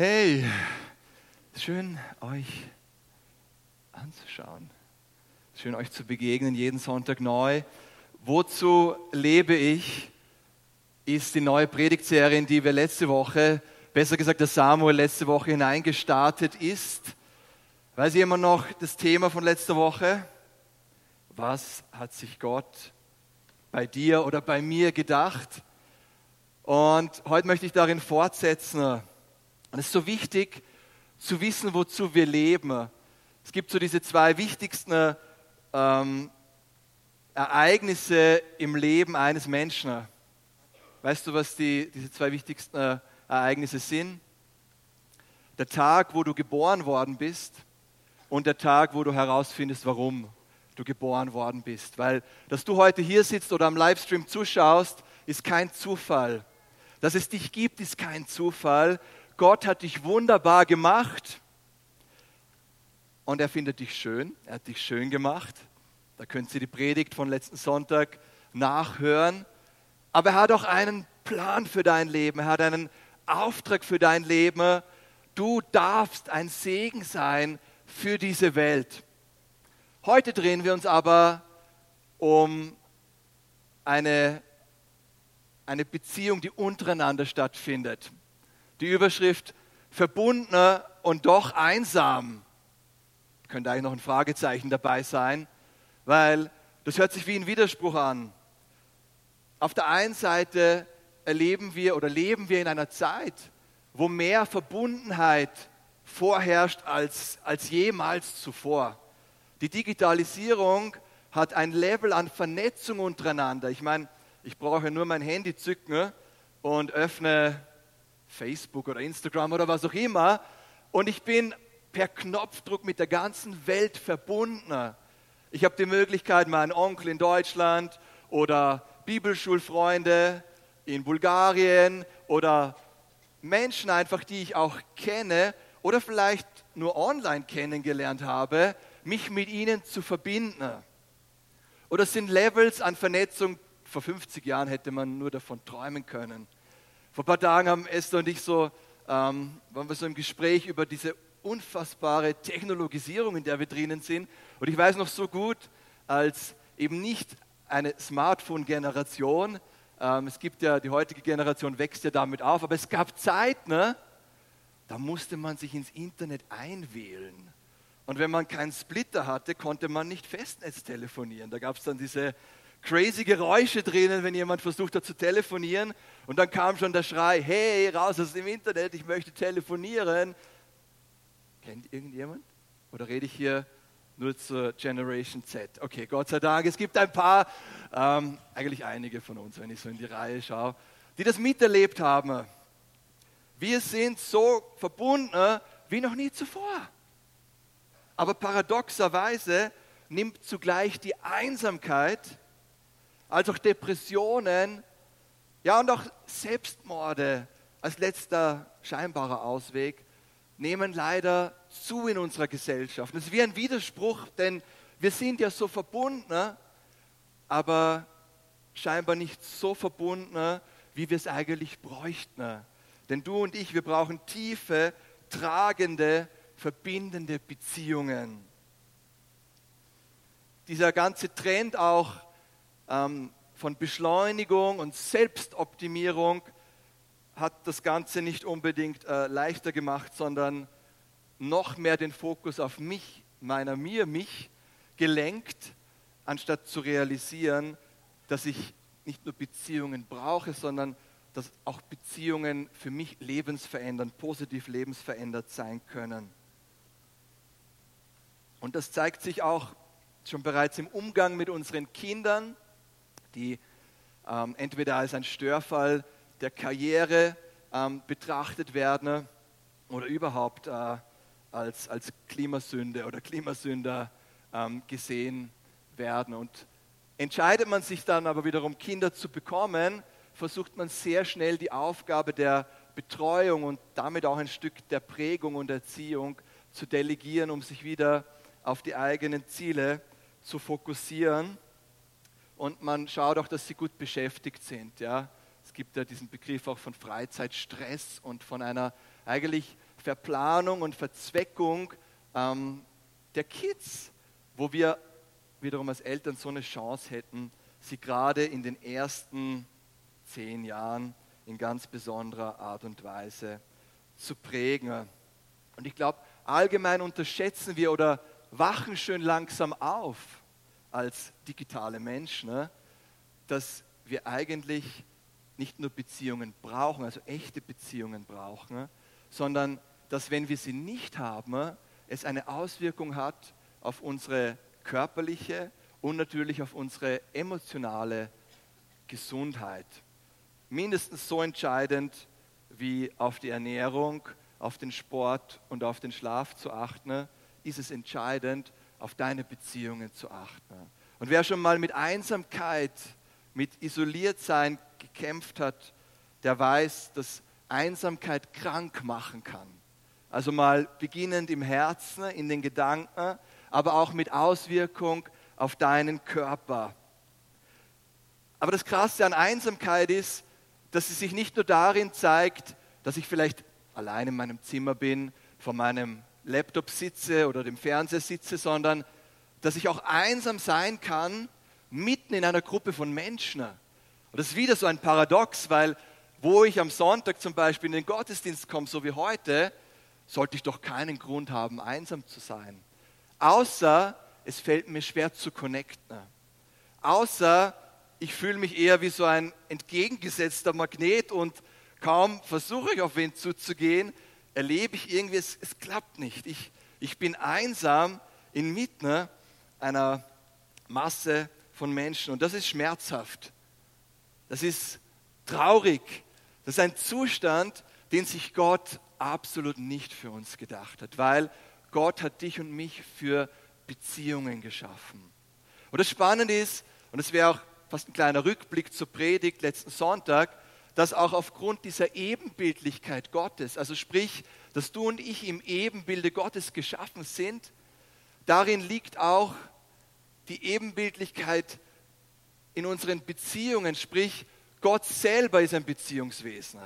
Hey, schön euch anzuschauen. Schön euch zu begegnen, jeden Sonntag neu. Wozu lebe ich? Ist die neue Predigtserie, in die wir letzte Woche, besser gesagt der Samuel letzte Woche hineingestartet ist. Weiß jemand noch das Thema von letzter Woche? Was hat sich Gott bei dir oder bei mir gedacht? Und heute möchte ich darin fortsetzen. Und es ist so wichtig zu wissen, wozu wir leben. Es gibt so diese zwei wichtigsten ähm, Ereignisse im Leben eines Menschen. Weißt du, was die, diese zwei wichtigsten äh, Ereignisse sind? Der Tag, wo du geboren worden bist und der Tag, wo du herausfindest, warum du geboren worden bist. Weil, dass du heute hier sitzt oder am Livestream zuschaust, ist kein Zufall. Dass es dich gibt, ist kein Zufall. Gott hat dich wunderbar gemacht und er findet dich schön. Er hat dich schön gemacht. Da könnt ihr die Predigt von letzten Sonntag nachhören. Aber er hat auch einen Plan für dein Leben. Er hat einen Auftrag für dein Leben. Du darfst ein Segen sein für diese Welt. Heute drehen wir uns aber um eine eine Beziehung, die untereinander stattfindet. Die Überschrift verbundener und doch einsam. Könnte eigentlich noch ein Fragezeichen dabei sein, weil das hört sich wie ein Widerspruch an. Auf der einen Seite erleben wir oder leben wir in einer Zeit, wo mehr Verbundenheit vorherrscht als, als jemals zuvor. Die Digitalisierung hat ein Level an Vernetzung untereinander. Ich meine, ich brauche nur mein Handy zücken und öffne Facebook oder Instagram oder was auch immer und ich bin per Knopfdruck mit der ganzen Welt verbunden. Ich habe die Möglichkeit, meinen Onkel in Deutschland oder Bibelschulfreunde in Bulgarien oder Menschen einfach, die ich auch kenne oder vielleicht nur online kennengelernt habe, mich mit ihnen zu verbinden. Oder sind Levels an Vernetzung, vor 50 Jahren hätte man nur davon träumen können. Vor ein paar Tagen haben Esther und ich so, ähm, waren wir so im Gespräch über diese unfassbare Technologisierung, in der wir drinnen sind. Und ich weiß noch so gut, als eben nicht eine Smartphone-Generation, ähm, es gibt ja, die heutige Generation wächst ja damit auf, aber es gab Zeiten, ne, da musste man sich ins Internet einwählen. Und wenn man keinen Splitter hatte, konnte man nicht Festnetz telefonieren. Da gab es dann diese crazy Geräusche drinnen, wenn jemand versucht hat zu telefonieren. Und dann kam schon der Schrei, hey, raus aus dem Internet, ich möchte telefonieren. Kennt irgendjemand? Oder rede ich hier nur zur Generation Z? Okay, Gott sei Dank, es gibt ein paar, ähm, eigentlich einige von uns, wenn ich so in die Reihe schaue, die das miterlebt haben. Wir sind so verbunden wie noch nie zuvor. Aber paradoxerweise nimmt zugleich die Einsamkeit als auch Depressionen, ja und auch Selbstmorde als letzter scheinbarer Ausweg nehmen leider zu in unserer Gesellschaft. Das ist wie ein Widerspruch, denn wir sind ja so verbunden, aber scheinbar nicht so verbunden, wie wir es eigentlich bräuchten. Denn du und ich, wir brauchen tiefe, tragende, verbindende Beziehungen. Dieser ganze Trend auch ähm, von Beschleunigung und Selbstoptimierung hat das Ganze nicht unbedingt äh, leichter gemacht, sondern noch mehr den Fokus auf mich, meiner, mir, mich gelenkt, anstatt zu realisieren, dass ich nicht nur Beziehungen brauche, sondern dass auch Beziehungen für mich lebensverändernd, positiv lebensverändert sein können. Und das zeigt sich auch schon bereits im Umgang mit unseren Kindern, die ähm, entweder als ein Störfall der Karriere ähm, betrachtet werden oder überhaupt äh, als, als Klimasünde oder Klimasünder ähm, gesehen werden. Und entscheidet man sich dann aber wiederum, Kinder zu bekommen, versucht man sehr schnell die Aufgabe der Betreuung und damit auch ein Stück der Prägung und Erziehung zu delegieren, um sich wieder auf die eigenen Ziele zu fokussieren und man schaut auch, dass sie gut beschäftigt sind. Ja? Es gibt ja diesen Begriff auch von Freizeitstress und von einer eigentlich Verplanung und Verzweckung ähm, der Kids, wo wir wiederum als Eltern so eine Chance hätten, sie gerade in den ersten zehn Jahren in ganz besonderer Art und Weise zu prägen. Und ich glaube, allgemein unterschätzen wir oder wachen schön langsam auf als digitale Menschen, ne, dass wir eigentlich nicht nur Beziehungen brauchen, also echte Beziehungen brauchen, ne, sondern dass wenn wir sie nicht haben, es eine Auswirkung hat auf unsere körperliche und natürlich auf unsere emotionale Gesundheit. Mindestens so entscheidend wie auf die Ernährung, auf den Sport und auf den Schlaf zu achten, ist es entscheidend, auf deine Beziehungen zu achten. Und wer schon mal mit Einsamkeit, mit Isoliertsein gekämpft hat, der weiß, dass Einsamkeit krank machen kann. Also mal beginnend im Herzen, in den Gedanken, aber auch mit Auswirkung auf deinen Körper. Aber das Krasse an Einsamkeit ist, dass sie sich nicht nur darin zeigt, dass ich vielleicht allein in meinem Zimmer bin, vor meinem Laptop sitze oder dem Fernseher sitze, sondern dass ich auch einsam sein kann mitten in einer Gruppe von Menschen. Und das ist wieder so ein Paradox, weil wo ich am Sonntag zum Beispiel in den Gottesdienst komme, so wie heute, sollte ich doch keinen Grund haben, einsam zu sein. Außer es fällt mir schwer zu connecten. Außer ich fühle mich eher wie so ein entgegengesetzter Magnet und kaum versuche ich auf wen zuzugehen, erlebe ich irgendwie, es, es klappt nicht. Ich, ich bin einsam inmitten einer Masse von Menschen und das ist schmerzhaft. Das ist traurig. Das ist ein Zustand, den sich Gott absolut nicht für uns gedacht hat, weil Gott hat dich und mich für Beziehungen geschaffen. Und das Spannende ist, und das wäre auch fast ein kleiner Rückblick zur Predigt letzten Sonntag, dass auch aufgrund dieser Ebenbildlichkeit Gottes, also sprich, dass du und ich im Ebenbilde Gottes geschaffen sind, darin liegt auch die Ebenbildlichkeit in unseren Beziehungen, sprich, Gott selber ist ein Beziehungswesen.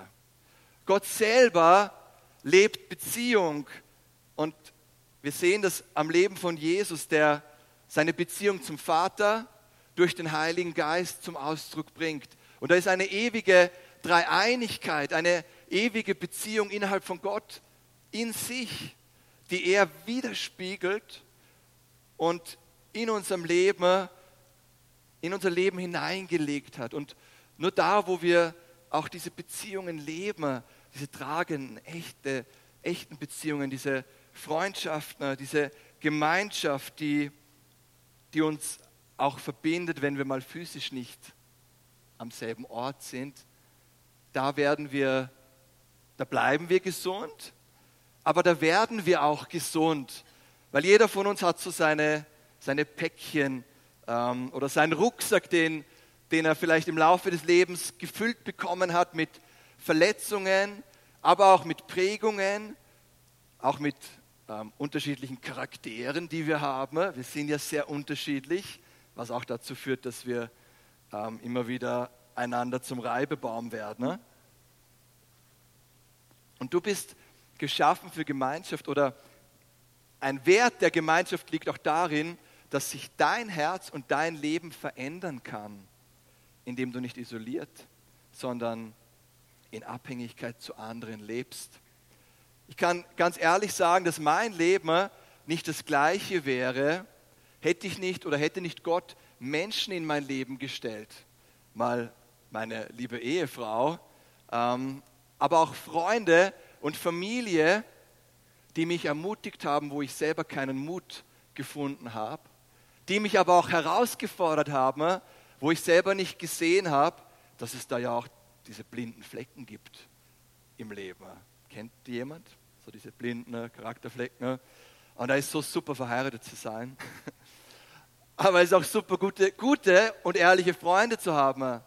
Gott selber lebt Beziehung und wir sehen das am Leben von Jesus, der seine Beziehung zum Vater durch den Heiligen Geist zum Ausdruck bringt. Und da ist eine ewige Dreieinigkeit, eine ewige Beziehung innerhalb von Gott in sich, die er widerspiegelt und in unserem Leben, in unser Leben hineingelegt hat. Und nur da, wo wir auch diese Beziehungen leben, diese tragenden, echte, echten Beziehungen, diese Freundschaften, diese Gemeinschaft, die, die uns auch verbindet, wenn wir mal physisch nicht am selben Ort sind, da werden wir, da bleiben wir gesund, aber da werden wir auch gesund, weil jeder von uns hat so seine, seine Päckchen ähm, oder seinen Rucksack, den, den er vielleicht im Laufe des Lebens gefüllt bekommen hat mit Verletzungen, aber auch mit Prägungen, auch mit ähm, unterschiedlichen Charakteren, die wir haben. Wir sind ja sehr unterschiedlich, was auch dazu führt, dass wir ähm, immer wieder einander zum Reibebaum werden. Ne? Und du bist geschaffen für Gemeinschaft oder ein Wert der Gemeinschaft liegt auch darin, dass sich dein Herz und dein Leben verändern kann, indem du nicht isoliert, sondern in Abhängigkeit zu anderen lebst. Ich kann ganz ehrlich sagen, dass mein Leben nicht das gleiche wäre, hätte ich nicht oder hätte nicht Gott Menschen in mein Leben gestellt. Mal meine liebe Ehefrau, ähm, aber auch Freunde und Familie, die mich ermutigt haben, wo ich selber keinen Mut gefunden habe, die mich aber auch herausgefordert haben, wo ich selber nicht gesehen habe, dass es da ja auch diese blinden Flecken gibt im Leben. Kennt die jemand? So diese blinden Charakterflecken. Und da ist so super verheiratet zu sein. Aber es ist auch super gute, gute und ehrliche Freunde zu haben.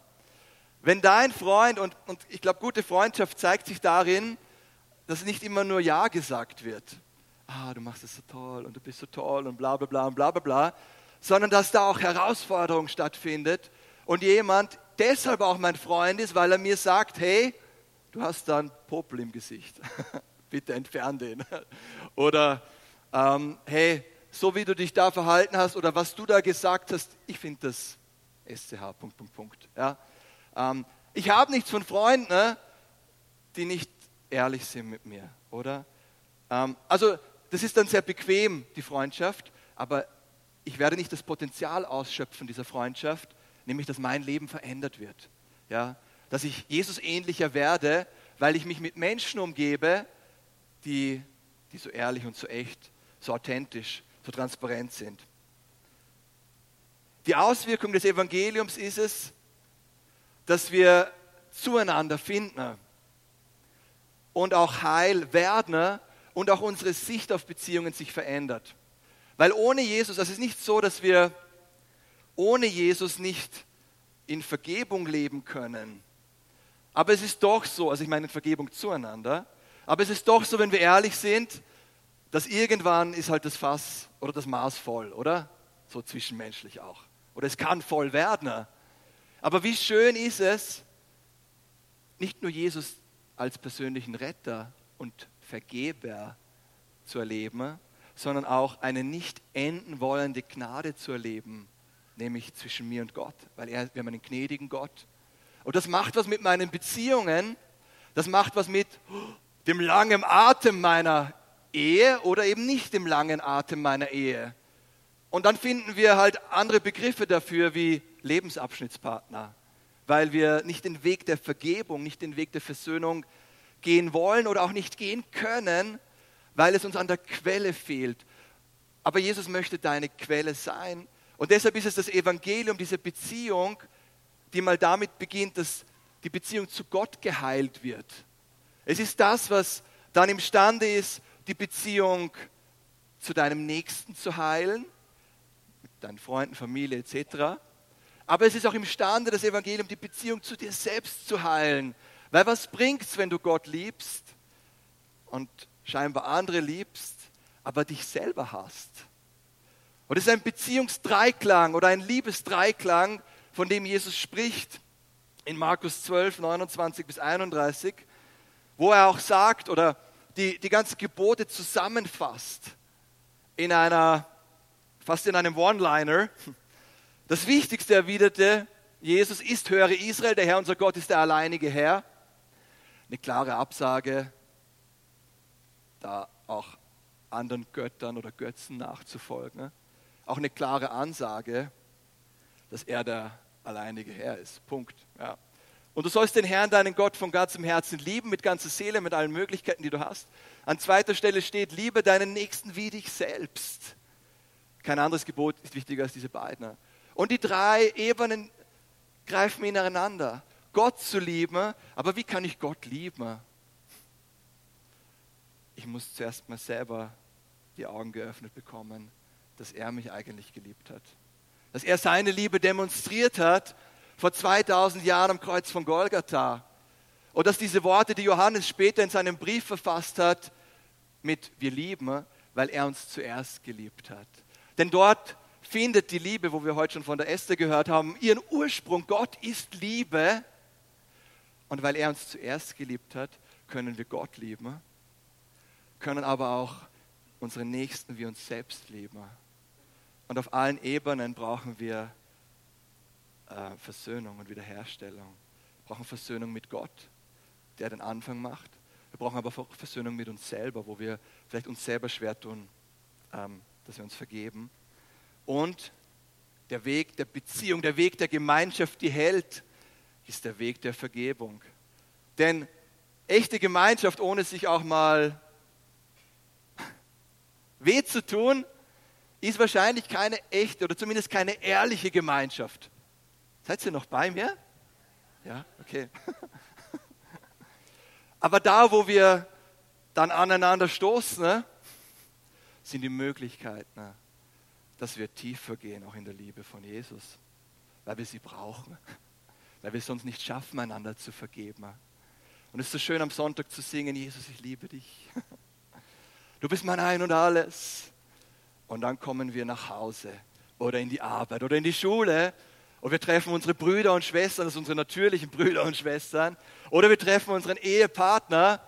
Wenn dein Freund, und, und ich glaube, gute Freundschaft zeigt sich darin, dass nicht immer nur Ja gesagt wird. Ah, du machst es so toll und du bist so toll und bla bla bla und bla bla bla. Sondern dass da auch Herausforderung stattfindet und jemand deshalb auch mein Freund ist, weil er mir sagt, hey, du hast da einen Popel im Gesicht. bitte entfern den. Oder ähm, hey, so wie du dich da verhalten hast oder was du da gesagt hast, ich finde das SCH, Punkt, Punkt, Punkt. Ja? Ähm, ich habe nichts von Freunden, ne, die nicht ehrlich sind mit mir, oder? Ähm, also das ist dann sehr bequem, die Freundschaft, aber ich werde nicht das Potenzial ausschöpfen dieser Freundschaft, nämlich dass mein Leben verändert wird. Ja? Dass ich Jesus ähnlicher werde, weil ich mich mit Menschen umgebe, die, die so ehrlich und so echt, so authentisch, so transparent sind. Die Auswirkung des Evangeliums ist es, dass wir zueinander finden und auch heil werden und auch unsere Sicht auf Beziehungen sich verändert. Weil ohne Jesus, also es ist nicht so, dass wir ohne Jesus nicht in Vergebung leben können. Aber es ist doch so, also ich meine in Vergebung zueinander, aber es ist doch so, wenn wir ehrlich sind, dass irgendwann ist halt das Fass oder das Maß voll, oder? So zwischenmenschlich auch. Oder es kann voll werden. Aber wie schön ist es, nicht nur Jesus als persönlichen Retter und Vergeber zu erleben, sondern auch eine nicht enden wollende Gnade zu erleben, nämlich zwischen mir und Gott, weil er, wir haben einen gnädigen Gott. Und das macht was mit meinen Beziehungen, das macht was mit dem langen Atem meiner Ehe oder eben nicht dem langen Atem meiner Ehe. Und dann finden wir halt andere Begriffe dafür wie Lebensabschnittspartner, weil wir nicht den Weg der Vergebung, nicht den Weg der Versöhnung gehen wollen oder auch nicht gehen können, weil es uns an der Quelle fehlt. Aber Jesus möchte deine Quelle sein. Und deshalb ist es das Evangelium, diese Beziehung, die mal damit beginnt, dass die Beziehung zu Gott geheilt wird. Es ist das, was dann imstande ist, die Beziehung zu deinem Nächsten zu heilen, mit deinen Freunden, Familie etc. Aber es ist auch imstande, das Evangelium, die Beziehung zu dir selbst zu heilen, weil was bringt es, wenn du Gott liebst und scheinbar andere liebst, aber dich selber hast? Und es ist ein Beziehungsdreiklang oder ein Liebesdreiklang, von dem Jesus spricht in Markus 12, 29 bis 31, wo er auch sagt oder die, die ganzen Gebote zusammenfasst in einer, fast in einem One-Liner. Das Wichtigste erwiderte Jesus ist, höre Israel, der Herr unser Gott ist der alleinige Herr eine klare Absage, da auch anderen Göttern oder Götzen nachzufolgen. Auch eine klare Ansage, dass er der alleinige Herr ist. Punkt. Ja. Und du sollst den Herrn, deinen Gott, von ganzem Herzen lieben, mit ganzer Seele, mit allen Möglichkeiten, die du hast. An zweiter Stelle steht, liebe deinen Nächsten wie dich selbst. Kein anderes Gebot ist wichtiger als diese beiden. Und die drei Ebenen greifen ineinander. Gott zu lieben. Aber wie kann ich Gott lieben? Ich muss zuerst mal selber die Augen geöffnet bekommen, dass er mich eigentlich geliebt hat. Dass er seine Liebe demonstriert hat vor 2000 Jahren am Kreuz von Golgatha. Und dass diese Worte, die Johannes später in seinem Brief verfasst hat, mit wir lieben, weil er uns zuerst geliebt hat. Denn dort findet die Liebe, wo wir heute schon von der Esther gehört haben, ihren Ursprung. Gott ist Liebe und weil er uns zuerst geliebt hat, können wir Gott lieben, können aber auch unsere Nächsten wie uns selbst lieben. Und auf allen Ebenen brauchen wir äh, Versöhnung und Wiederherstellung. Wir brauchen Versöhnung mit Gott, der den Anfang macht. Wir brauchen aber auch Versöhnung mit uns selber, wo wir vielleicht uns selber schwer tun, ähm, dass wir uns vergeben. Und der Weg der Beziehung, der Weg der Gemeinschaft, die hält, ist der Weg der Vergebung. Denn echte Gemeinschaft, ohne sich auch mal weh zu tun, ist wahrscheinlich keine echte oder zumindest keine ehrliche Gemeinschaft. Seid ihr noch bei mir? Ja, okay. Aber da, wo wir dann aneinander stoßen, ne, sind die Möglichkeiten, ne, dass wir tiefer gehen, auch in der Liebe von Jesus, weil wir sie brauchen weil wir es sonst nicht schaffen, einander zu vergeben. Und es ist so schön am Sonntag zu singen, Jesus, ich liebe dich. Du bist mein Ein und alles. Und dann kommen wir nach Hause oder in die Arbeit oder in die Schule und wir treffen unsere Brüder und Schwestern, sind unsere natürlichen Brüder und Schwestern, oder wir treffen unseren Ehepartner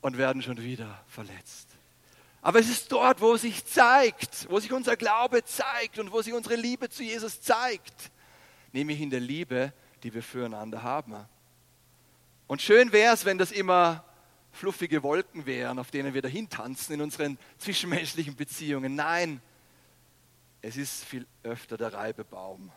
und werden schon wieder verletzt. Aber es ist dort, wo sich zeigt, wo sich unser Glaube zeigt und wo sich unsere Liebe zu Jesus zeigt, nämlich in der Liebe, die wir füreinander haben. Und schön wäre es, wenn das immer fluffige Wolken wären, auf denen wir dahin tanzen in unseren zwischenmenschlichen Beziehungen. Nein, es ist viel öfter der Reibebaum,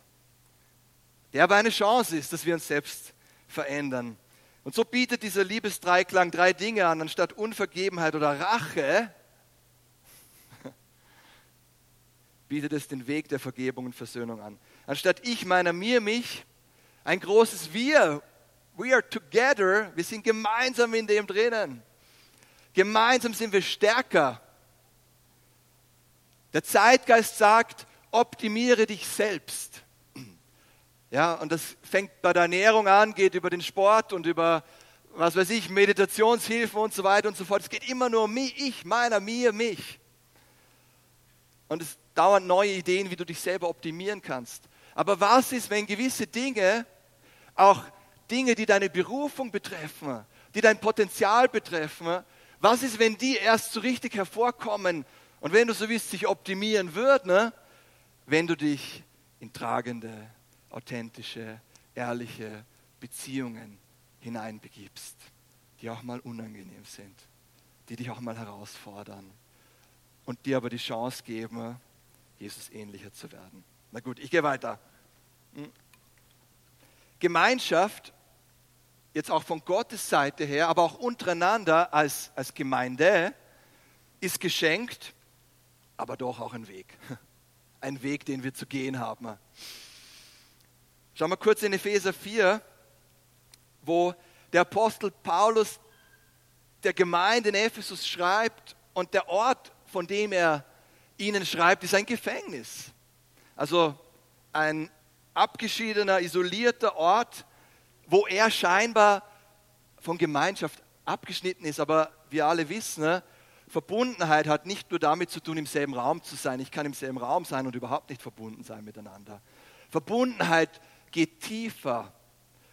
der aber eine Chance ist, dass wir uns selbst verändern. Und so bietet dieser Liebesdreiklang drei Dinge an, anstatt Unvergebenheit oder Rache bietet es den Weg der Vergebung und Versöhnung an. Anstatt ich, meiner, mir, mich, ein großes Wir. We are together. Wir sind gemeinsam in dem drinnen. Gemeinsam sind wir stärker. Der Zeitgeist sagt, optimiere dich selbst. Ja, und das fängt bei der Ernährung an, geht über den Sport und über, was weiß ich, Meditationshilfe und so weiter und so fort. Es geht immer nur um mich, ich, meiner, mir, mich. Und es dauernd neue Ideen, wie du dich selber optimieren kannst. Aber was ist, wenn gewisse Dinge, auch Dinge, die deine Berufung betreffen, die dein Potenzial betreffen, was ist, wenn die erst so richtig hervorkommen und wenn du so willst, sich optimieren würden, ne? wenn du dich in tragende, authentische, ehrliche Beziehungen hineinbegibst, die auch mal unangenehm sind, die dich auch mal herausfordern und dir aber die Chance geben, Jesus ähnlicher zu werden. Na gut, ich gehe weiter. Hm. Gemeinschaft, jetzt auch von Gottes Seite her, aber auch untereinander als, als Gemeinde, ist geschenkt, aber doch auch ein Weg. Ein Weg, den wir zu gehen haben. Schauen wir kurz in Epheser 4, wo der Apostel Paulus der Gemeinde in Ephesus schreibt und der Ort, von dem er ihnen schreibt, ist ein Gefängnis. Also ein abgeschiedener, isolierter Ort, wo er scheinbar von Gemeinschaft abgeschnitten ist. Aber wir alle wissen, ne, Verbundenheit hat nicht nur damit zu tun, im selben Raum zu sein. Ich kann im selben Raum sein und überhaupt nicht verbunden sein miteinander. Verbundenheit geht tiefer.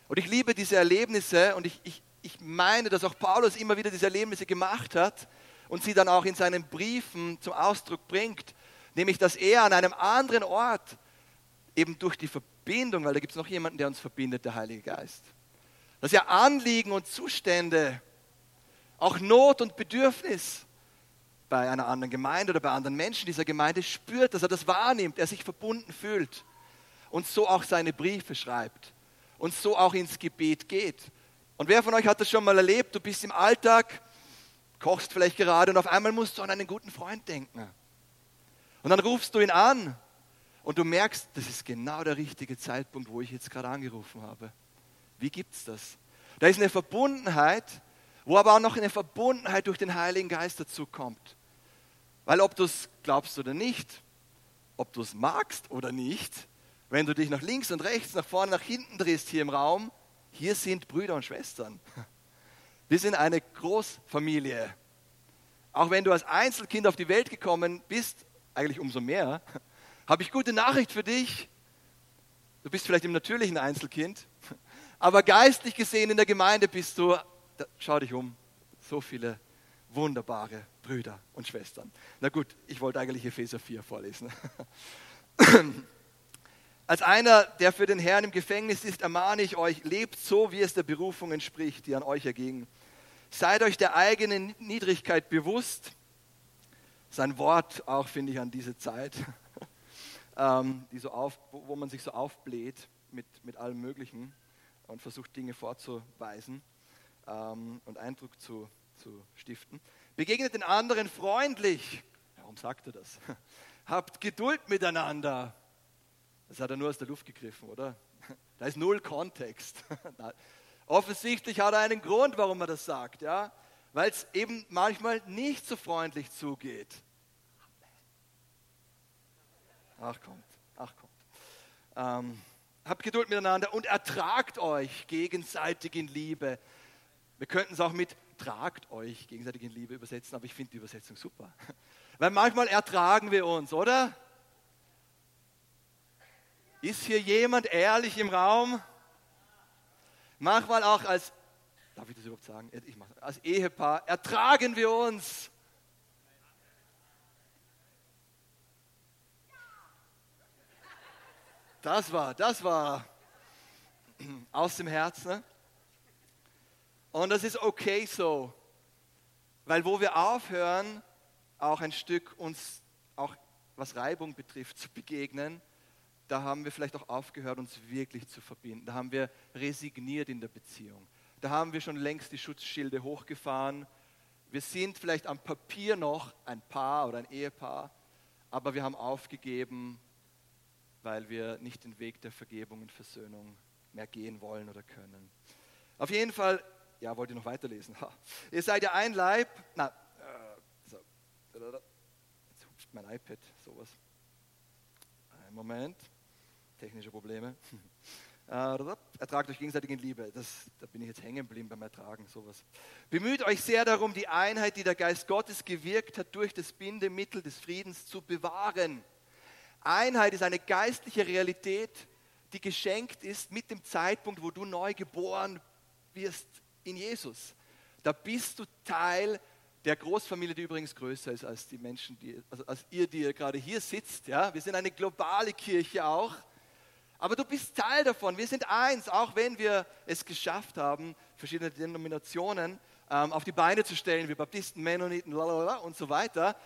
Und ich liebe diese Erlebnisse und ich, ich, ich meine, dass auch Paulus immer wieder diese Erlebnisse gemacht hat und sie dann auch in seinen Briefen zum Ausdruck bringt, nämlich dass er an einem anderen Ort eben durch die Verbindung, weil da gibt es noch jemanden, der uns verbindet, der Heilige Geist, dass er Anliegen und Zustände, auch Not und Bedürfnis bei einer anderen Gemeinde oder bei anderen Menschen dieser Gemeinde spürt, dass er das wahrnimmt, er sich verbunden fühlt und so auch seine Briefe schreibt und so auch ins Gebet geht. Und wer von euch hat das schon mal erlebt? Du bist im Alltag, kochst vielleicht gerade und auf einmal musst du an einen guten Freund denken. Und dann rufst du ihn an und du merkst, das ist genau der richtige Zeitpunkt, wo ich jetzt gerade angerufen habe. Wie gibt es das? Da ist eine Verbundenheit, wo aber auch noch eine Verbundenheit durch den Heiligen Geist dazu kommt. Weil ob du es glaubst oder nicht, ob du es magst oder nicht, wenn du dich nach links und rechts, nach vorne, nach hinten drehst hier im Raum, hier sind Brüder und Schwestern. Wir sind eine Großfamilie. Auch wenn du als Einzelkind auf die Welt gekommen bist, eigentlich umso mehr, habe ich gute Nachricht für dich. Du bist vielleicht im natürlichen Einzelkind, aber geistlich gesehen in der Gemeinde bist du, schau dich um, so viele wunderbare Brüder und Schwestern. Na gut, ich wollte eigentlich Epheser 4 vorlesen. Als einer, der für den Herrn im Gefängnis ist, ermahne ich euch, lebt so, wie es der Berufung entspricht, die an euch erging. Seid euch der eigenen Niedrigkeit bewusst. Sein Wort auch, finde ich, an diese Zeit, ähm, die so auf, wo man sich so aufbläht mit, mit allem Möglichen und versucht, Dinge vorzuweisen ähm, und Eindruck zu, zu stiften. Begegnet den anderen freundlich. Warum sagt er das? Habt Geduld miteinander. Das hat er nur aus der Luft gegriffen, oder? Da ist null Kontext. Offensichtlich hat er einen Grund, warum er das sagt, ja? weil es eben manchmal nicht so freundlich zugeht. Ach kommt, ach kommt. Ähm, habt Geduld miteinander und ertragt euch gegenseitig in Liebe. Wir könnten es auch mit tragt euch gegenseitig in Liebe übersetzen, aber ich finde die Übersetzung super. Weil manchmal ertragen wir uns, oder? Ist hier jemand ehrlich im Raum? Manchmal auch als, darf ich das überhaupt sagen? Ich mach, als Ehepaar ertragen wir uns. Das war, das war aus dem Herzen. Ne? Und das ist okay so, weil wo wir aufhören, auch ein Stück uns, auch was Reibung betrifft, zu begegnen, da haben wir vielleicht auch aufgehört, uns wirklich zu verbinden. Da haben wir resigniert in der Beziehung. Da haben wir schon längst die Schutzschilde hochgefahren. Wir sind vielleicht am Papier noch ein Paar oder ein Ehepaar, aber wir haben aufgegeben, weil wir nicht den Weg der Vergebung und Versöhnung mehr gehen wollen oder können. Auf jeden Fall, ja, wollt ihr noch weiterlesen? Ha. Ihr seid ja ein Leib. Na, äh, so. Jetzt hupft mein iPad, sowas. Ein Moment, technische Probleme. Äh, ertragt euch gegenseitig in Liebe. Das, da bin ich jetzt hängen geblieben beim Ertragen, sowas. Bemüht euch sehr darum, die Einheit, die der Geist Gottes gewirkt hat, durch das Bindemittel des Friedens zu bewahren. Einheit ist eine geistliche Realität, die geschenkt ist mit dem Zeitpunkt, wo du neu geboren wirst in Jesus. Da bist du Teil der Großfamilie, die übrigens größer ist als die Menschen, die, also als ihr, die ihr gerade hier sitzt. Ja? Wir sind eine globale Kirche auch. Aber du bist Teil davon. Wir sind eins, auch wenn wir es geschafft haben, verschiedene Denominationen ähm, auf die Beine zu stellen, wie Baptisten, Mennoniten, lalala und so weiter.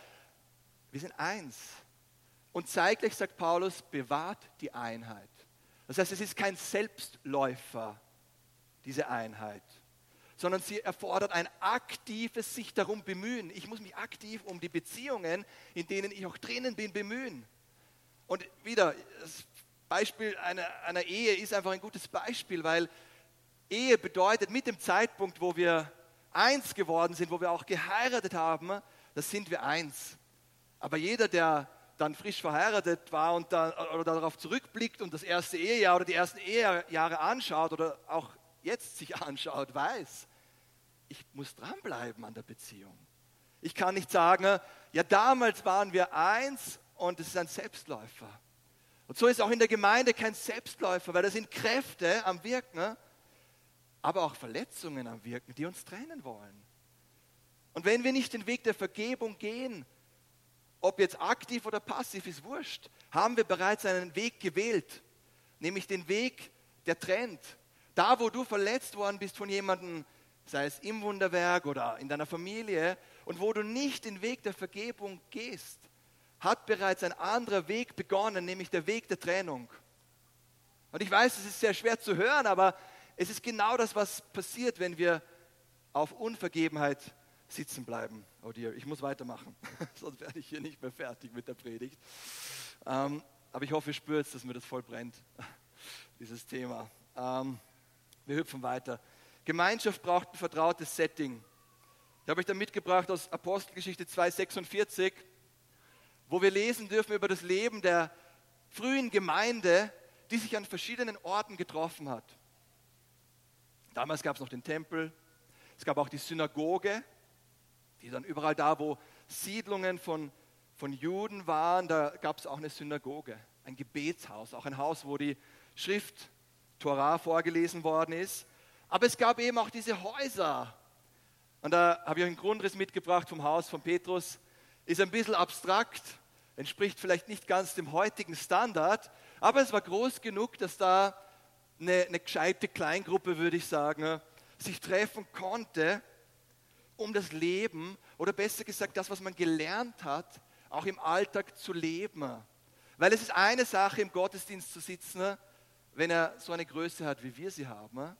Wir sind eins. Und zeitgleich sagt Paulus, bewahrt die Einheit. Das heißt, es ist kein Selbstläufer, diese Einheit, sondern sie erfordert ein aktives sich darum bemühen. Ich muss mich aktiv um die Beziehungen, in denen ich auch drinnen bin, bemühen. Und wieder, das Beispiel einer, einer Ehe ist einfach ein gutes Beispiel, weil Ehe bedeutet, mit dem Zeitpunkt, wo wir eins geworden sind, wo wir auch geheiratet haben, das sind wir eins. Aber jeder, der dann frisch verheiratet war und dann, oder darauf zurückblickt und das erste Ehejahr oder die ersten Ehejahre anschaut oder auch jetzt sich anschaut, weiß, ich muss dranbleiben an der Beziehung. Ich kann nicht sagen, ja damals waren wir eins und es ist ein Selbstläufer. Und so ist auch in der Gemeinde kein Selbstläufer, weil da sind Kräfte am Wirken, aber auch Verletzungen am Wirken, die uns trennen wollen. Und wenn wir nicht den Weg der Vergebung gehen, ob jetzt aktiv oder passiv, ist wurscht. Haben wir bereits einen Weg gewählt, nämlich den Weg, der trennt. Da, wo du verletzt worden bist von jemandem, sei es im Wunderwerk oder in deiner Familie, und wo du nicht den Weg der Vergebung gehst, hat bereits ein anderer Weg begonnen, nämlich der Weg der Trennung. Und ich weiß, es ist sehr schwer zu hören, aber es ist genau das, was passiert, wenn wir auf Unvergebenheit sitzen bleiben. Oh dear, ich muss weitermachen, sonst werde ich hier nicht mehr fertig mit der Predigt. Ähm, aber ich hoffe, ihr spürt, dass mir das voll brennt, dieses Thema. Ähm, wir hüpfen weiter. Gemeinschaft braucht ein vertrautes Setting. Ich habe euch da mitgebracht aus Apostelgeschichte 2,46, wo wir lesen dürfen über das Leben der frühen Gemeinde, die sich an verschiedenen Orten getroffen hat. Damals gab es noch den Tempel, es gab auch die Synagoge, die dann überall da, wo Siedlungen von, von Juden waren, da gab es auch eine Synagoge, ein Gebetshaus, auch ein Haus, wo die Schrift Torah vorgelesen worden ist. Aber es gab eben auch diese Häuser. Und da habe ich einen Grundriss mitgebracht vom Haus von Petrus. Ist ein bisschen abstrakt, entspricht vielleicht nicht ganz dem heutigen Standard, aber es war groß genug, dass da eine, eine gescheite Kleingruppe, würde ich sagen, sich treffen konnte um das Leben oder besser gesagt das, was man gelernt hat, auch im Alltag zu leben. Weil es ist eine Sache, im Gottesdienst zu sitzen, wenn er so eine Größe hat, wie wir sie haben,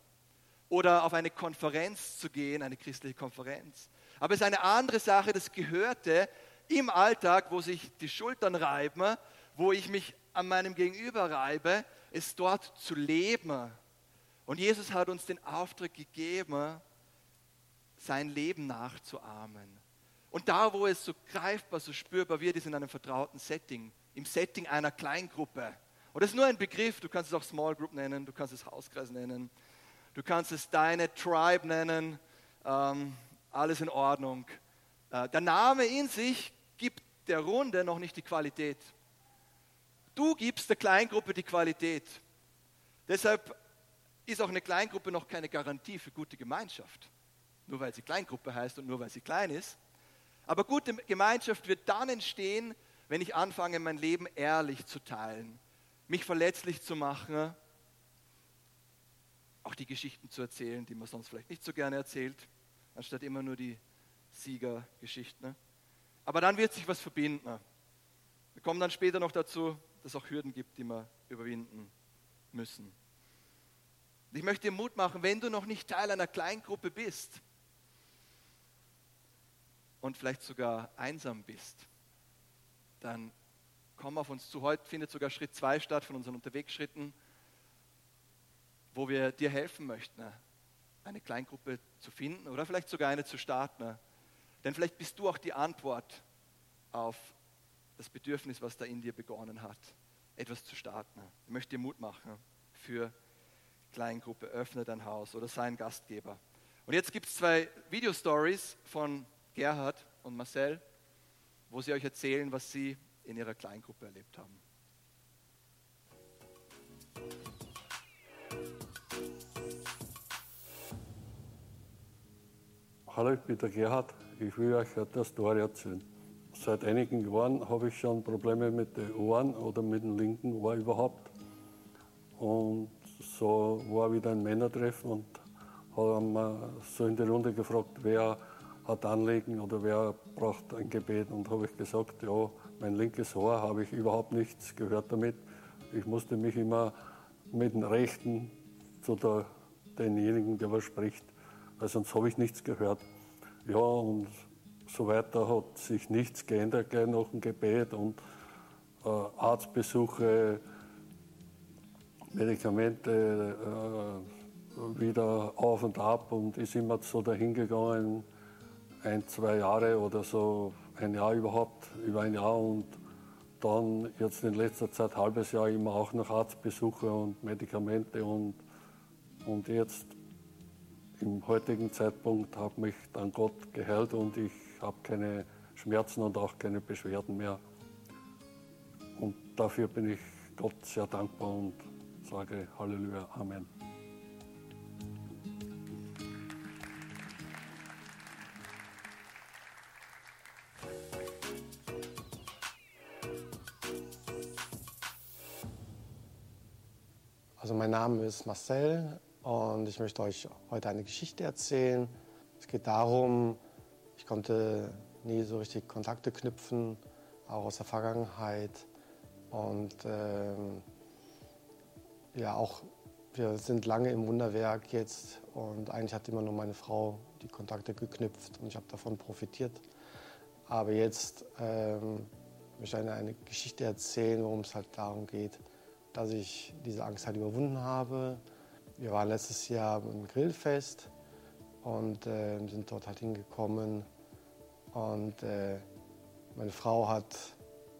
oder auf eine Konferenz zu gehen, eine christliche Konferenz. Aber es ist eine andere Sache, das gehörte im Alltag, wo sich die Schultern reiben, wo ich mich an meinem Gegenüber reibe, es dort zu leben. Und Jesus hat uns den Auftrag gegeben, sein Leben nachzuahmen. Und da, wo es so greifbar, so spürbar wird, ist in einem vertrauten Setting, im Setting einer Kleingruppe. Und das ist nur ein Begriff, du kannst es auch Small Group nennen, du kannst es Hauskreis nennen, du kannst es deine Tribe nennen, ähm, alles in Ordnung. Äh, der Name in sich gibt der Runde noch nicht die Qualität. Du gibst der Kleingruppe die Qualität. Deshalb ist auch eine Kleingruppe noch keine Garantie für gute Gemeinschaft. Nur weil sie Kleingruppe heißt und nur weil sie klein ist. Aber gute Gemeinschaft wird dann entstehen, wenn ich anfange, mein Leben ehrlich zu teilen, mich verletzlich zu machen, auch die Geschichten zu erzählen, die man sonst vielleicht nicht so gerne erzählt, anstatt immer nur die Siegergeschichten. Aber dann wird sich was verbinden. Wir kommen dann später noch dazu, dass es auch Hürden gibt, die wir überwinden müssen. Ich möchte dir Mut machen, wenn du noch nicht Teil einer Kleingruppe bist und vielleicht sogar einsam bist, dann komm auf uns zu. Heute findet sogar Schritt 2 statt von unseren Unterwegsschritten, wo wir dir helfen möchten, eine Kleingruppe zu finden oder vielleicht sogar eine zu starten. Denn vielleicht bist du auch die Antwort auf das Bedürfnis, was da in dir begonnen hat, etwas zu starten. Ich möchte dir Mut machen für Kleingruppe, öffne dein Haus oder sei ein Gastgeber. Und jetzt gibt es zwei Video-Stories von Gerhard und Marcel, wo sie euch erzählen, was sie in ihrer Kleingruppe erlebt haben. Hallo, ich bin der Gerhard. Ich will euch eine Story erzählen. Seit einigen Jahren habe ich schon Probleme mit den Ohren oder mit dem linken Ohr überhaupt. Und so war wieder ein Männertreffen und haben wir so in die Runde gefragt, wer hat Anliegen oder wer braucht ein Gebet. Und habe ich gesagt, ja, mein linkes Ohr habe ich überhaupt nichts gehört damit. Ich musste mich immer mit dem rechten zu der, denjenigen, der was spricht, weil sonst habe ich nichts gehört. Ja, und so weiter hat sich nichts geändert gleich nach dem Gebet. Und äh, Arztbesuche, Medikamente äh, wieder auf und ab und ist immer so dahingegangen, ein, zwei Jahre oder so, ein Jahr überhaupt, über ein Jahr und dann jetzt in letzter Zeit halbes Jahr immer auch noch Arztbesuche und Medikamente und, und jetzt im heutigen Zeitpunkt hat mich dann Gott geheilt und ich habe keine Schmerzen und auch keine Beschwerden mehr. Und dafür bin ich Gott sehr dankbar und sage Halleluja, Amen. Also mein Name ist Marcel und ich möchte euch heute eine Geschichte erzählen. Es geht darum, ich konnte nie so richtig Kontakte knüpfen, auch aus der Vergangenheit. Und ähm, ja, auch wir sind lange im Wunderwerk jetzt und eigentlich hat immer nur meine Frau die Kontakte geknüpft und ich habe davon profitiert. Aber jetzt ähm, möchte ich eine, eine Geschichte erzählen, worum es halt darum geht, dass ich diese Angst halt überwunden habe. Wir waren letztes Jahr im Grillfest und äh, sind dort halt hingekommen. Und äh, meine Frau hat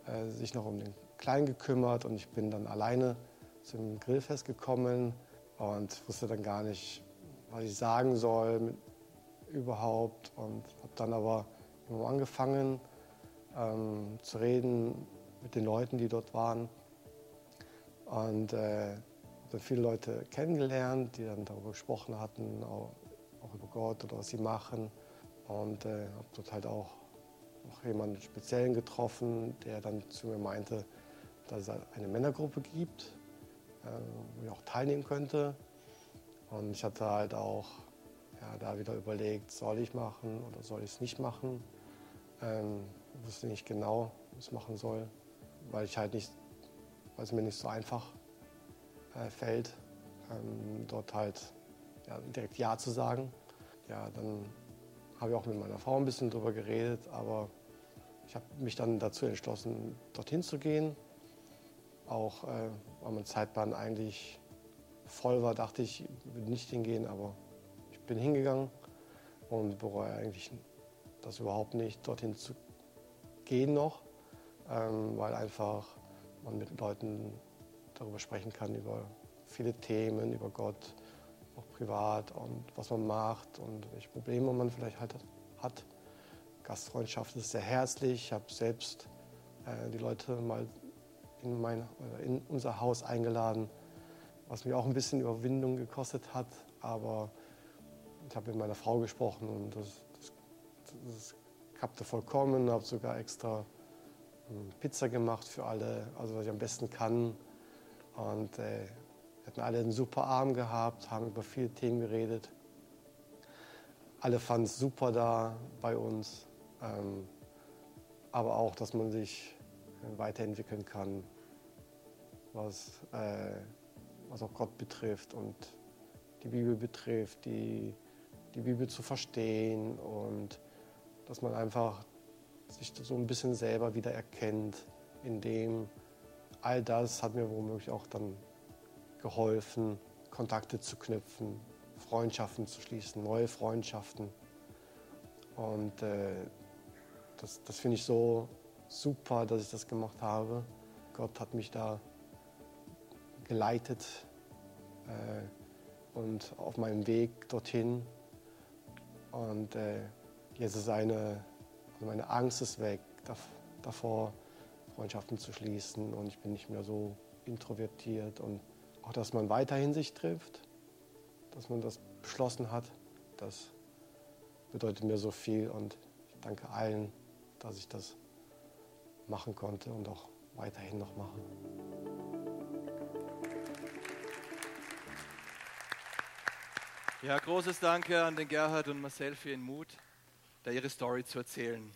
äh, sich noch um den Kleinen gekümmert und ich bin dann alleine zum Grillfest gekommen und wusste dann gar nicht, was ich sagen soll mit, überhaupt. Und habe dann aber angefangen ähm, zu reden mit den Leuten, die dort waren. Und äh, viele Leute kennengelernt, die dann darüber gesprochen hatten, auch, auch über Gott oder was sie machen. Und äh, habe dort halt auch noch jemanden Speziellen getroffen, der dann zu mir meinte, dass es eine Männergruppe gibt, äh, wo ich auch teilnehmen könnte. Und ich hatte halt auch ja, da wieder überlegt, soll ich machen oder soll ich es nicht machen. Ähm, wusste nicht genau, was ich machen soll, weil ich halt nicht weil es mir nicht so einfach äh, fällt, ähm, dort halt ja, direkt Ja zu sagen. Ja, dann habe ich auch mit meiner Frau ein bisschen darüber geredet, aber ich habe mich dann dazu entschlossen, dorthin zu gehen. Auch äh, weil mein Zeitplan eigentlich voll war, dachte ich, ich würde nicht hingehen, aber ich bin hingegangen und bereue eigentlich das überhaupt nicht, dorthin zu gehen noch, ähm, weil einfach man mit Leuten darüber sprechen kann, über viele Themen, über Gott, auch privat und was man macht und welche Probleme man vielleicht halt hat. Gastfreundschaft ist sehr herzlich. Ich habe selbst äh, die Leute mal in, mein, in unser Haus eingeladen. was mir auch ein bisschen Überwindung gekostet hat. Aber ich habe mit meiner Frau gesprochen und das, das, das klappte vollkommen. Ich habe sogar extra hm, Pizza gemacht für alle, also was ich am besten kann. Und äh, wir hatten alle einen super Abend gehabt, haben über viele Themen geredet. Alle fanden es super da bei uns. Ähm, aber auch, dass man sich weiterentwickeln kann, was, äh, was auch Gott betrifft und die Bibel betrifft, die, die Bibel zu verstehen und dass man einfach sich so ein bisschen selber wieder erkennt, in dem all das hat mir womöglich auch dann geholfen, Kontakte zu knüpfen, Freundschaften zu schließen, neue Freundschaften. Und äh, das, das finde ich so super, dass ich das gemacht habe. Gott hat mich da geleitet äh, und auf meinem Weg dorthin. Und äh, jetzt ist eine, also meine Angst ist weg davor, Freundschaften zu schließen und ich bin nicht mehr so introvertiert und auch, dass man weiterhin sich trifft, dass man das beschlossen hat, das bedeutet mir so viel und ich danke allen, dass ich das machen konnte und auch weiterhin noch mache. Ja, großes Danke an den Gerhard und Marcel für ihren Mut, da ihre Story zu erzählen.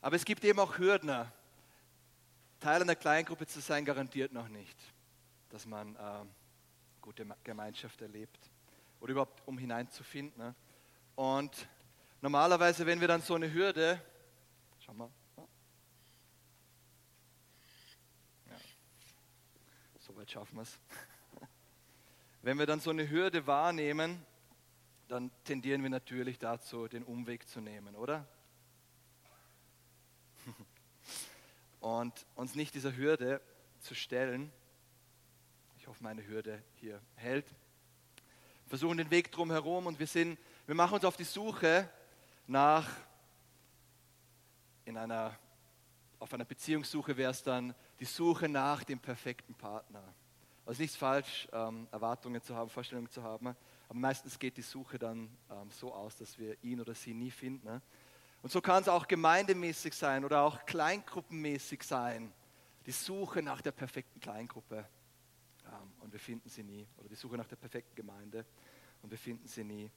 Aber es gibt eben auch Hürdner. Teil einer Kleingruppe zu sein, garantiert noch nicht, dass man äh, gute Gemeinschaft erlebt oder überhaupt um hineinzufinden. Ne? Und normalerweise, wenn wir dann so eine Hürde, schau mal, ja, so weit schaffen wir es. Wenn wir dann so eine Hürde wahrnehmen, dann tendieren wir natürlich dazu, den Umweg zu nehmen, oder? Und uns nicht dieser Hürde zu stellen. Ich hoffe, meine Hürde hier hält. Versuchen den Weg drumherum und wir sind, wir machen uns auf die Suche nach, in einer, auf einer Beziehungssuche wäre es dann die Suche nach dem perfekten Partner. Also nichts falsch, ähm, Erwartungen zu haben, Vorstellungen zu haben, aber meistens geht die Suche dann ähm, so aus, dass wir ihn oder sie nie finden. Ne? Und so kann es auch gemeindemäßig sein oder auch kleingruppenmäßig sein. Die Suche nach der perfekten Kleingruppe ähm, und wir finden sie nie. Oder die Suche nach der perfekten Gemeinde und wir finden sie nie.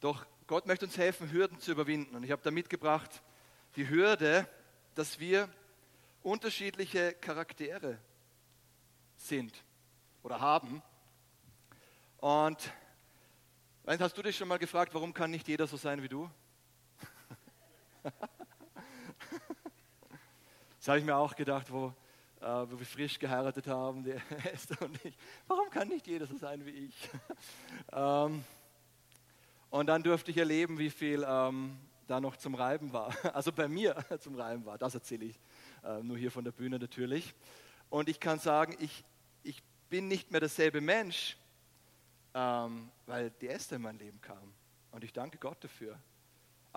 Doch Gott möchte uns helfen, Hürden zu überwinden. Und ich habe da mitgebracht die Hürde, dass wir unterschiedliche Charaktere sind oder haben. Und hast du dich schon mal gefragt, warum kann nicht jeder so sein wie du? Das habe ich mir auch gedacht, wo, äh, wo wir frisch geheiratet haben, die Esther und ich. Warum kann nicht jeder so sein wie ich? ähm, und dann durfte ich erleben, wie viel ähm, da noch zum Reiben war. Also bei mir zum Reiben war. Das erzähle ich äh, nur hier von der Bühne natürlich. Und ich kann sagen, ich, ich bin nicht mehr derselbe Mensch, ähm, weil die Esther in mein Leben kam. Und ich danke Gott dafür.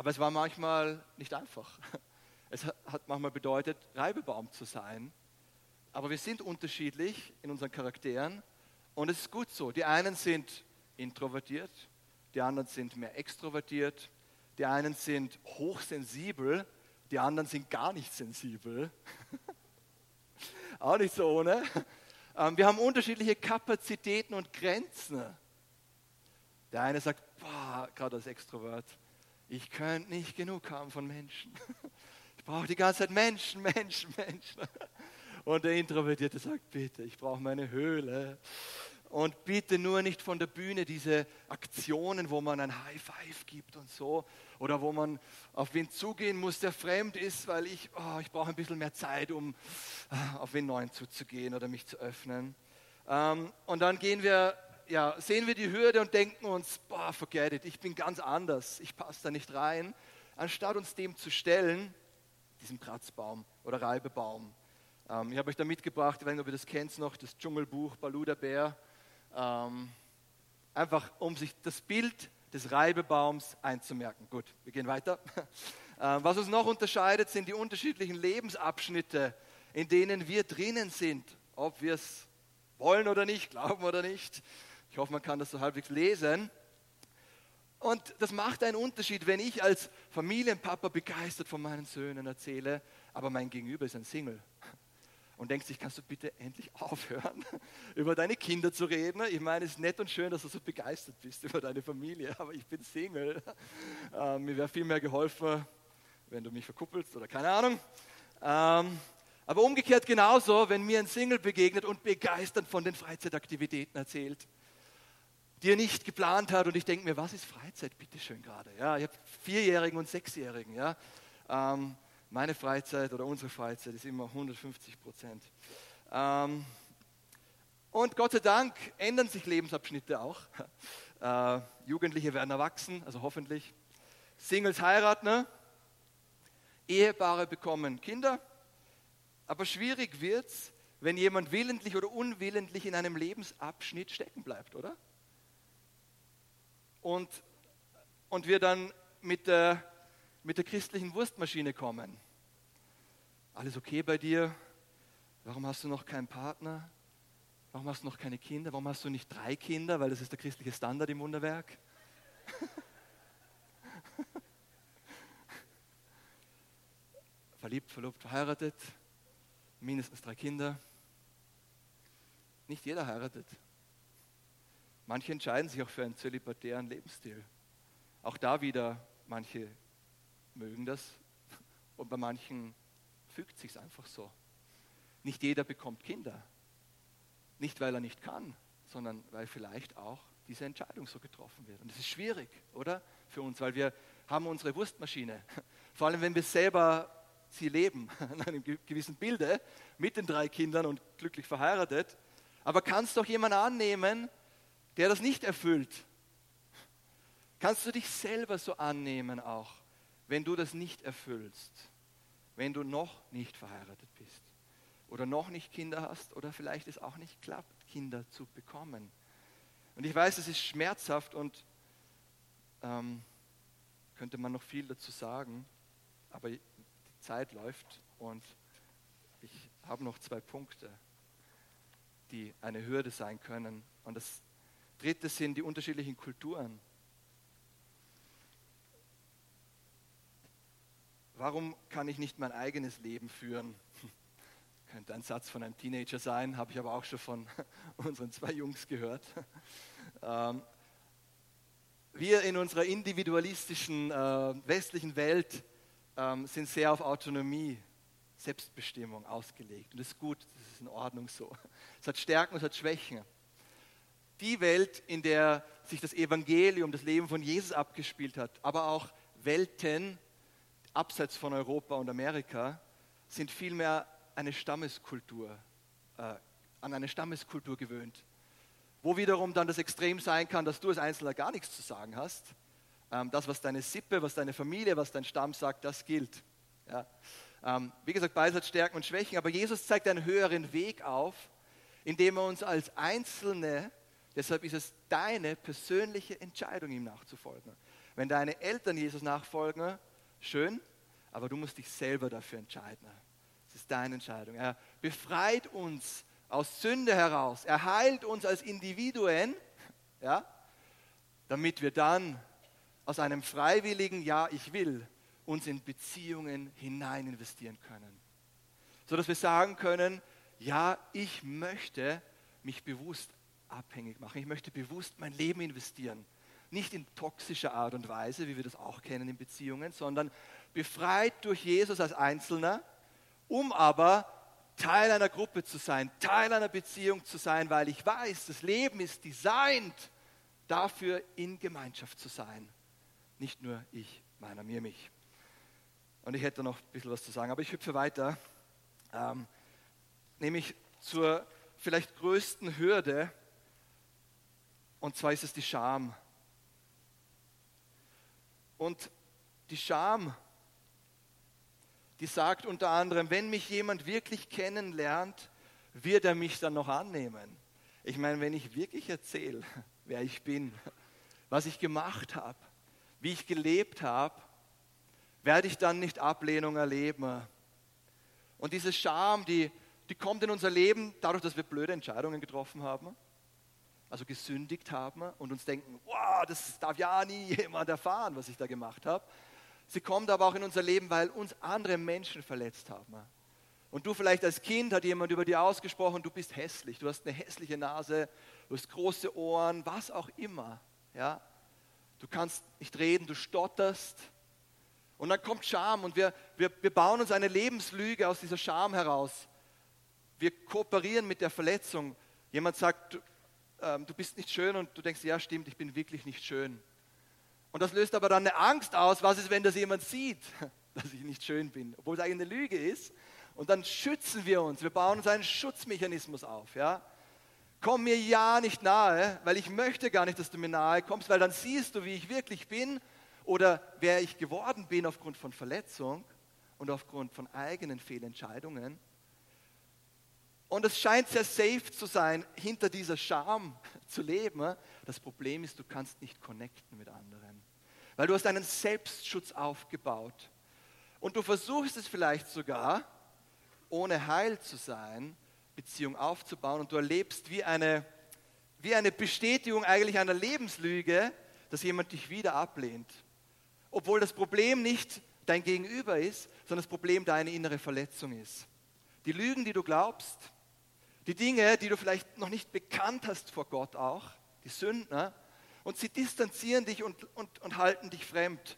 Aber es war manchmal nicht einfach. Es hat manchmal bedeutet, Reibebaum zu sein. Aber wir sind unterschiedlich in unseren Charakteren und es ist gut so. Die einen sind introvertiert, die anderen sind mehr extrovertiert, die einen sind hochsensibel, die anderen sind gar nicht sensibel. Auch nicht so ohne. Ähm, wir haben unterschiedliche Kapazitäten und Grenzen. Der eine sagt, boah, gerade als Extrovert, ich könnte nicht genug haben von Menschen. Ich brauche die ganze Zeit Menschen, Menschen, Menschen. Und der Introvertierte sagt, bitte, ich brauche meine Höhle. Und bitte nur nicht von der Bühne diese Aktionen, wo man ein High Five gibt und so. Oder wo man auf wen zugehen muss, der fremd ist, weil ich, oh, ich brauche ein bisschen mehr Zeit, um äh, auf wen neuen zuzugehen oder mich zu öffnen. Ähm, und dann gehen wir, ja, sehen wir die Hürde und denken uns, boah, forget it, ich bin ganz anders, ich passe da nicht rein. Anstatt uns dem zu stellen, diesem Kratzbaum oder Reibebaum. Ähm, ich habe euch da mitgebracht, ich weiß nicht, ob ihr das kennt noch, das Dschungelbuch Baluda Bär. Ähm, einfach um sich das Bild des Reibebaums einzumerken. Gut, wir gehen weiter. Ähm, was uns noch unterscheidet, sind die unterschiedlichen Lebensabschnitte, in denen wir drinnen sind, ob wir es wollen oder nicht, glauben oder nicht. Ich hoffe, man kann das so halbwegs lesen. Und das macht einen Unterschied, wenn ich als Familienpapa begeistert von meinen Söhnen erzähle, aber mein Gegenüber ist ein Single und denkt sich, kannst du bitte endlich aufhören, über deine Kinder zu reden? Ich meine, es ist nett und schön, dass du so begeistert bist über deine Familie, aber ich bin Single. Ähm, mir wäre viel mehr geholfen, wenn du mich verkuppelst oder keine Ahnung. Ähm, aber umgekehrt genauso, wenn mir ein Single begegnet und begeistert von den Freizeitaktivitäten erzählt, die er nicht geplant hat und ich denke mir, was ist Freizeit, bitte schön gerade? Ja, ich habe Vierjährigen und Sechsjährigen, ja. Ähm, meine Freizeit oder unsere Freizeit ist immer 150 Prozent. Ähm, und Gott sei Dank ändern sich Lebensabschnitte auch. Äh, Jugendliche werden erwachsen, also hoffentlich. Singles heiraten, ne? Ehepaare bekommen Kinder. Aber schwierig wird es, wenn jemand willentlich oder unwillentlich in einem Lebensabschnitt stecken bleibt, oder? Und, und wir dann mit der mit der christlichen Wurstmaschine kommen. Alles okay bei dir? Warum hast du noch keinen Partner? Warum hast du noch keine Kinder? Warum hast du nicht drei Kinder? Weil das ist der christliche Standard im Wunderwerk. Verliebt, verlobt, verheiratet, mindestens drei Kinder. Nicht jeder heiratet. Manche entscheiden sich auch für einen zölibatären Lebensstil. Auch da wieder manche mögen das und bei manchen fügt sich einfach so. Nicht jeder bekommt Kinder. Nicht, weil er nicht kann, sondern weil vielleicht auch diese Entscheidung so getroffen wird. Und das ist schwierig, oder? Für uns, weil wir haben unsere Wurstmaschine. Vor allem, wenn wir selber sie leben, in einem gewissen Bilde, mit den drei Kindern und glücklich verheiratet. Aber kannst doch jemand annehmen, der das nicht erfüllt? Kannst du dich selber so annehmen auch? wenn du das nicht erfüllst, wenn du noch nicht verheiratet bist oder noch nicht Kinder hast oder vielleicht es auch nicht klappt, Kinder zu bekommen. Und ich weiß, es ist schmerzhaft und ähm, könnte man noch viel dazu sagen, aber die Zeit läuft und ich habe noch zwei Punkte, die eine Hürde sein können. Und das dritte sind die unterschiedlichen Kulturen. Warum kann ich nicht mein eigenes Leben führen? Könnte ein Satz von einem Teenager sein, habe ich aber auch schon von unseren zwei Jungs gehört. Ähm, wir in unserer individualistischen äh, westlichen Welt ähm, sind sehr auf Autonomie, Selbstbestimmung ausgelegt. Und das ist gut, das ist in Ordnung so. Es hat Stärken, es hat Schwächen. Die Welt, in der sich das Evangelium, das Leben von Jesus abgespielt hat, aber auch Welten, abseits von Europa und Amerika, sind vielmehr eine Stammeskultur, äh, an eine Stammeskultur gewöhnt. Wo wiederum dann das Extrem sein kann, dass du als Einzelner gar nichts zu sagen hast. Ähm, das, was deine Sippe, was deine Familie, was dein Stamm sagt, das gilt. Ja. Ähm, wie gesagt, beides hat Stärken und Schwächen, aber Jesus zeigt einen höheren Weg auf, indem er uns als Einzelne, deshalb ist es deine persönliche Entscheidung, ihm nachzufolgen. Wenn deine Eltern Jesus nachfolgen, schön, aber du musst dich selber dafür entscheiden. Es ist deine Entscheidung. Er befreit uns aus Sünde heraus. Er heilt uns als Individuen, ja, damit wir dann aus einem freiwilligen Ja, ich will, uns in Beziehungen hinein investieren können. So dass wir sagen können, ja, ich möchte mich bewusst abhängig machen. Ich möchte bewusst mein Leben investieren. Nicht in toxischer Art und Weise, wie wir das auch kennen in Beziehungen, sondern befreit durch Jesus als Einzelner, um aber Teil einer Gruppe zu sein, Teil einer Beziehung zu sein, weil ich weiß, das Leben ist designt dafür, in Gemeinschaft zu sein. Nicht nur ich, meiner, mir, mich. Und ich hätte noch ein bisschen was zu sagen, aber ich hüpfe weiter, ähm, nämlich zur vielleicht größten Hürde, und zwar ist es die Scham. Und die Scham, die sagt unter anderem, wenn mich jemand wirklich kennenlernt, wird er mich dann noch annehmen. Ich meine, wenn ich wirklich erzähle, wer ich bin, was ich gemacht habe, wie ich gelebt habe, werde ich dann nicht Ablehnung erleben. Und diese Scham, die die kommt in unser Leben dadurch, dass wir blöde Entscheidungen getroffen haben, also gesündigt haben und uns denken, wow, das darf ja nie jemand erfahren, was ich da gemacht habe. Sie kommt aber auch in unser Leben, weil uns andere Menschen verletzt haben. Und du vielleicht als Kind hat jemand über dir ausgesprochen, du bist hässlich, du hast eine hässliche Nase, du hast große Ohren, was auch immer. Ja? Du kannst nicht reden, du stotterst. Und dann kommt Scham und wir, wir, wir bauen uns eine Lebenslüge aus dieser Scham heraus wir kooperieren mit der Verletzung. Jemand sagt, ähm, du bist nicht schön und du denkst, ja stimmt, ich bin wirklich nicht schön. Und das löst aber dann eine Angst aus, was ist, wenn das jemand sieht, dass ich nicht schön bin, obwohl es eigentlich eine Lüge ist. Und dann schützen wir uns, wir bauen uns einen Schutzmechanismus auf. Ja? Komm mir ja nicht nahe, weil ich möchte gar nicht, dass du mir nahe kommst, weil dann siehst du, wie ich wirklich bin oder wer ich geworden bin aufgrund von Verletzung und aufgrund von eigenen Fehlentscheidungen. Und es scheint sehr safe zu sein, hinter dieser Scham zu leben. Das Problem ist, du kannst nicht connecten mit anderen, weil du hast einen Selbstschutz aufgebaut. Und du versuchst es vielleicht sogar, ohne heil zu sein, Beziehung aufzubauen. Und du erlebst wie eine, wie eine Bestätigung eigentlich einer Lebenslüge, dass jemand dich wieder ablehnt. Obwohl das Problem nicht dein Gegenüber ist, sondern das Problem deine innere Verletzung ist. Die Lügen, die du glaubst, die Dinge, die du vielleicht noch nicht bekannt hast vor Gott auch, die Sünden, und sie distanzieren dich und, und, und halten dich fremd,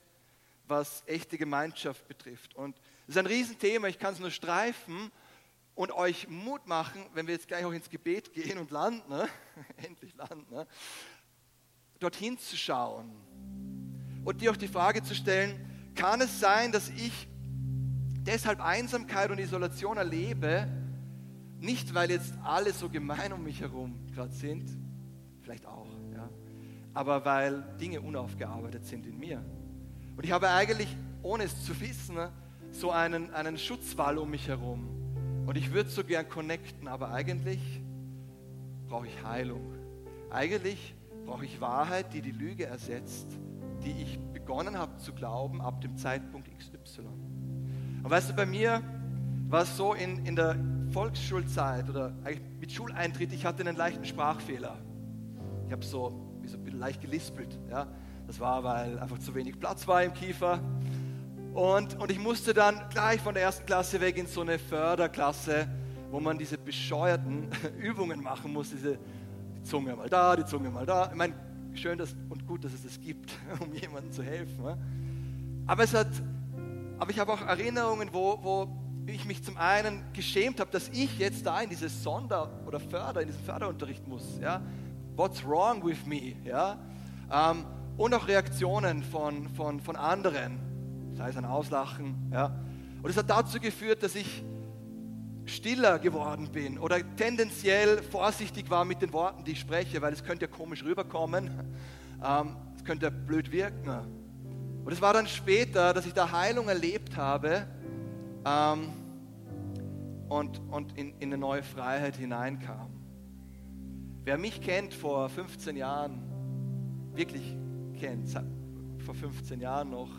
was echte Gemeinschaft betrifft. Und das ist ein Riesenthema, ich kann es nur streifen und euch Mut machen, wenn wir jetzt gleich auch ins Gebet gehen und landen, ne? endlich landen, ne? dorthin zu schauen und dir auch die Frage zu stellen, kann es sein, dass ich deshalb Einsamkeit und Isolation erlebe, nicht, weil jetzt alle so gemein um mich herum gerade sind, vielleicht auch, ja, aber weil Dinge unaufgearbeitet sind in mir. Und ich habe eigentlich, ohne es zu wissen, so einen, einen Schutzwall um mich herum. Und ich würde so gern connecten, aber eigentlich brauche ich Heilung. Eigentlich brauche ich Wahrheit, die die Lüge ersetzt, die ich begonnen habe zu glauben ab dem Zeitpunkt XY. Und weißt du, bei mir war es so in, in der Volksschulzeit oder mit Schuleintritt, ich hatte einen leichten Sprachfehler. Ich habe so, so ein bisschen leicht gelispelt. Ja? Das war, weil einfach zu wenig Platz war im Kiefer. Und, und ich musste dann gleich von der ersten Klasse weg in so eine Förderklasse, wo man diese bescheuerten Übungen machen muss, diese die Zunge mal da, die Zunge mal da. Ich meine, schön dass, und gut, dass es das gibt, um jemandem zu helfen. Aber, es hat, aber ich habe auch Erinnerungen, wo, wo ich mich zum einen geschämt habe, dass ich jetzt da in dieses Sonder- oder Förder, in diesen Förderunterricht muss. Ja? What's wrong with me? Ja? Ähm, und auch Reaktionen von, von, von anderen, sei es ein Auslachen. Ja? Und es hat dazu geführt, dass ich stiller geworden bin oder tendenziell vorsichtig war mit den Worten, die ich spreche, weil es könnte ja komisch rüberkommen, ähm, es könnte ja blöd wirken. Und es war dann später, dass ich da Heilung erlebt habe, ähm, und, und in, in eine neue Freiheit hineinkam. Wer mich kennt vor 15 Jahren, wirklich kennt, vor 15 Jahren noch,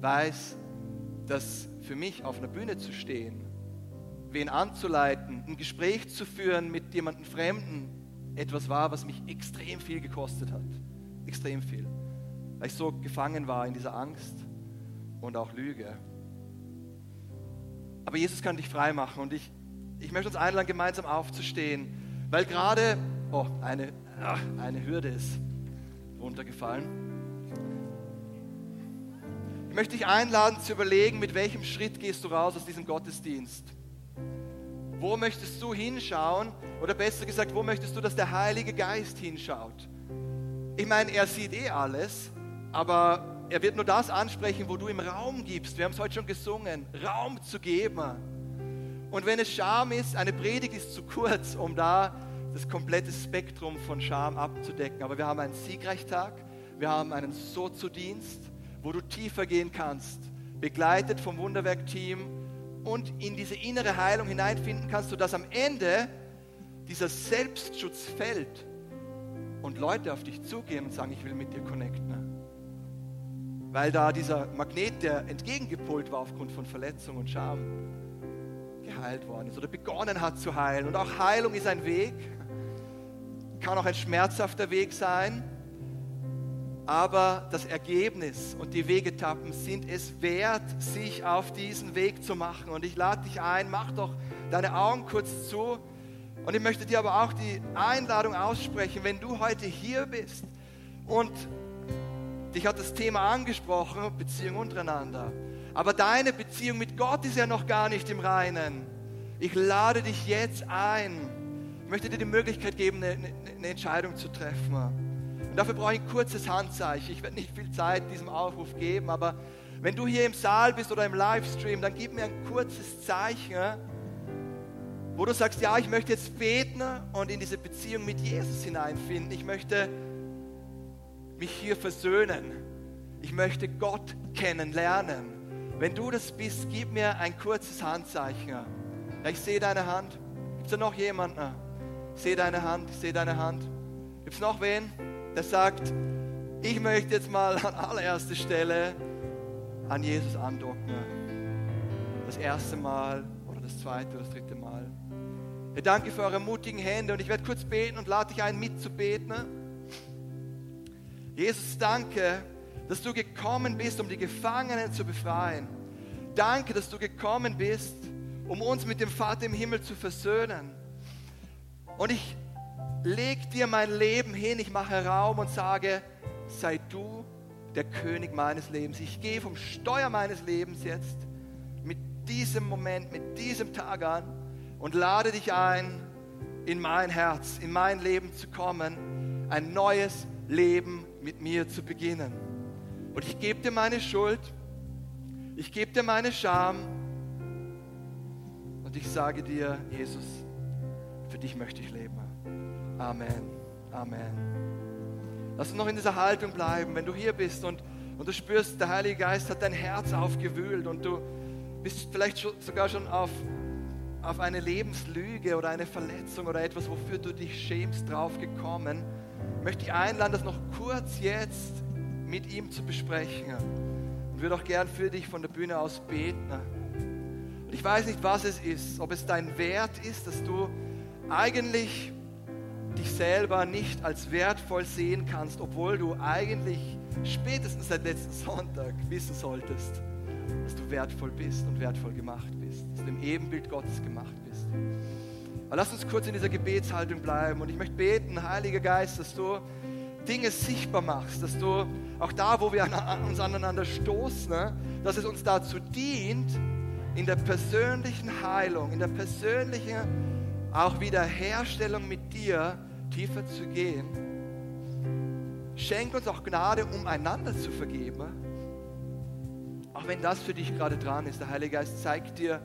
weiß, dass für mich auf einer Bühne zu stehen, wen anzuleiten, ein Gespräch zu führen mit jemandem Fremden, etwas war, was mich extrem viel gekostet hat. Extrem viel. Weil ich so gefangen war in dieser Angst und auch Lüge. Aber Jesus kann dich frei machen und ich, ich möchte uns einladen, gemeinsam aufzustehen, weil gerade, oh, eine, ach, eine Hürde ist runtergefallen. Ich möchte dich einladen zu überlegen, mit welchem Schritt gehst du raus aus diesem Gottesdienst. Wo möchtest du hinschauen? Oder besser gesagt, wo möchtest du, dass der Heilige Geist hinschaut? Ich meine, er sieht eh alles, aber er wird nur das ansprechen, wo du ihm Raum gibst. Wir haben es heute schon gesungen, Raum zu geben. Und wenn es Scham ist, eine Predigt ist zu kurz, um da das komplette Spektrum von Scham abzudecken. Aber wir haben einen Siegreichtag, wir haben einen Sozo-Dienst, wo du tiefer gehen kannst, begleitet vom Wunderwerk-Team und in diese innere Heilung hineinfinden kannst, sodass am Ende dieser Selbstschutz fällt und Leute auf dich zugehen und sagen, ich will mit dir connecten weil da dieser Magnet, der entgegengepolt war aufgrund von Verletzung und Scham. geheilt worden ist oder begonnen hat zu heilen. Und auch Heilung ist ein Weg, kann auch ein schmerzhafter Weg sein, aber das Ergebnis und die Wegetappen sind es wert, sich auf diesen Weg zu machen. Und ich lade dich ein, mach doch deine Augen kurz zu. Und ich möchte dir aber auch die Einladung aussprechen, wenn du heute hier bist und dich hat das Thema angesprochen, Beziehung untereinander. Aber deine Beziehung mit Gott ist ja noch gar nicht im Reinen. Ich lade dich jetzt ein. Ich möchte dir die Möglichkeit geben, eine, eine Entscheidung zu treffen. Und dafür brauche ich ein kurzes Handzeichen. Ich werde nicht viel Zeit diesem Aufruf geben, aber wenn du hier im Saal bist oder im Livestream, dann gib mir ein kurzes Zeichen, wo du sagst, ja, ich möchte jetzt beten und in diese Beziehung mit Jesus hineinfinden. Ich möchte mich hier versöhnen. Ich möchte Gott kennenlernen. Wenn du das bist, gib mir ein kurzes Handzeichen. Ja, ich sehe deine Hand. Gibt es da noch jemanden? Ich sehe deine Hand, ich sehe deine Hand. Gibt es noch wen, der sagt, ich möchte jetzt mal an allererster Stelle an Jesus andocken. Das erste Mal oder das zweite oder das dritte Mal. Ich danke für eure mutigen Hände und ich werde kurz beten und lade dich ein, mitzubeten. Jesus, danke, dass du gekommen bist, um die Gefangenen zu befreien. Danke, dass du gekommen bist, um uns mit dem Vater im Himmel zu versöhnen. Und ich lege dir mein Leben hin, ich mache Raum und sage, sei du der König meines Lebens. Ich gehe vom Steuer meines Lebens jetzt mit diesem Moment, mit diesem Tag an und lade dich ein, in mein Herz, in mein Leben zu kommen, ein neues Leben mit mir zu beginnen. Und ich gebe dir meine Schuld, ich gebe dir meine Scham und ich sage dir, Jesus, für dich möchte ich leben. Amen. Amen. Lass uns noch in dieser Haltung bleiben, wenn du hier bist und, und du spürst, der Heilige Geist hat dein Herz aufgewühlt und du bist vielleicht schon, sogar schon auf, auf eine Lebenslüge oder eine Verletzung oder etwas, wofür du dich schämst, drauf gekommen, möchte ich einladen, das noch kurz jetzt mit ihm zu besprechen. Und würde auch gern für dich von der Bühne aus beten. Und ich weiß nicht, was es ist, ob es dein Wert ist, dass du eigentlich dich selber nicht als wertvoll sehen kannst, obwohl du eigentlich spätestens seit letzten Sonntag wissen solltest, dass du wertvoll bist und wertvoll gemacht bist, dass du im Ebenbild Gottes gemacht bist. Aber lass uns kurz in dieser Gebetshaltung bleiben und ich möchte beten, Heiliger Geist, dass du Dinge sichtbar machst, dass du auch da, wo wir uns aneinander stoßen, ne, dass es uns dazu dient, in der persönlichen Heilung, in der persönlichen auch Wiederherstellung mit dir tiefer zu gehen. Schenk uns auch Gnade, um einander zu vergeben. Auch wenn das für dich gerade dran ist. Der Heilige Geist zeigt dir,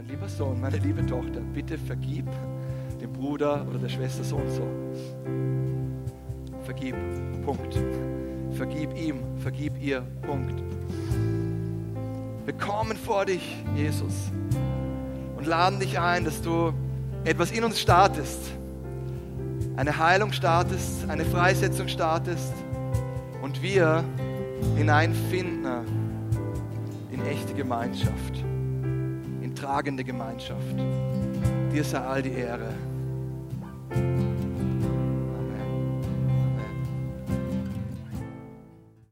mein lieber Sohn, meine liebe Tochter, bitte vergib dem Bruder oder der Schwester so und so. Vergib. Punkt. Vergib ihm, vergib ihr. Punkt. Wir kommen vor dich, Jesus, und laden dich ein, dass du etwas in uns startest. Eine Heilung startest, eine Freisetzung startest und wir hineinfinden in echte Gemeinschaft, in tragende Gemeinschaft. Dir sei all die Ehre.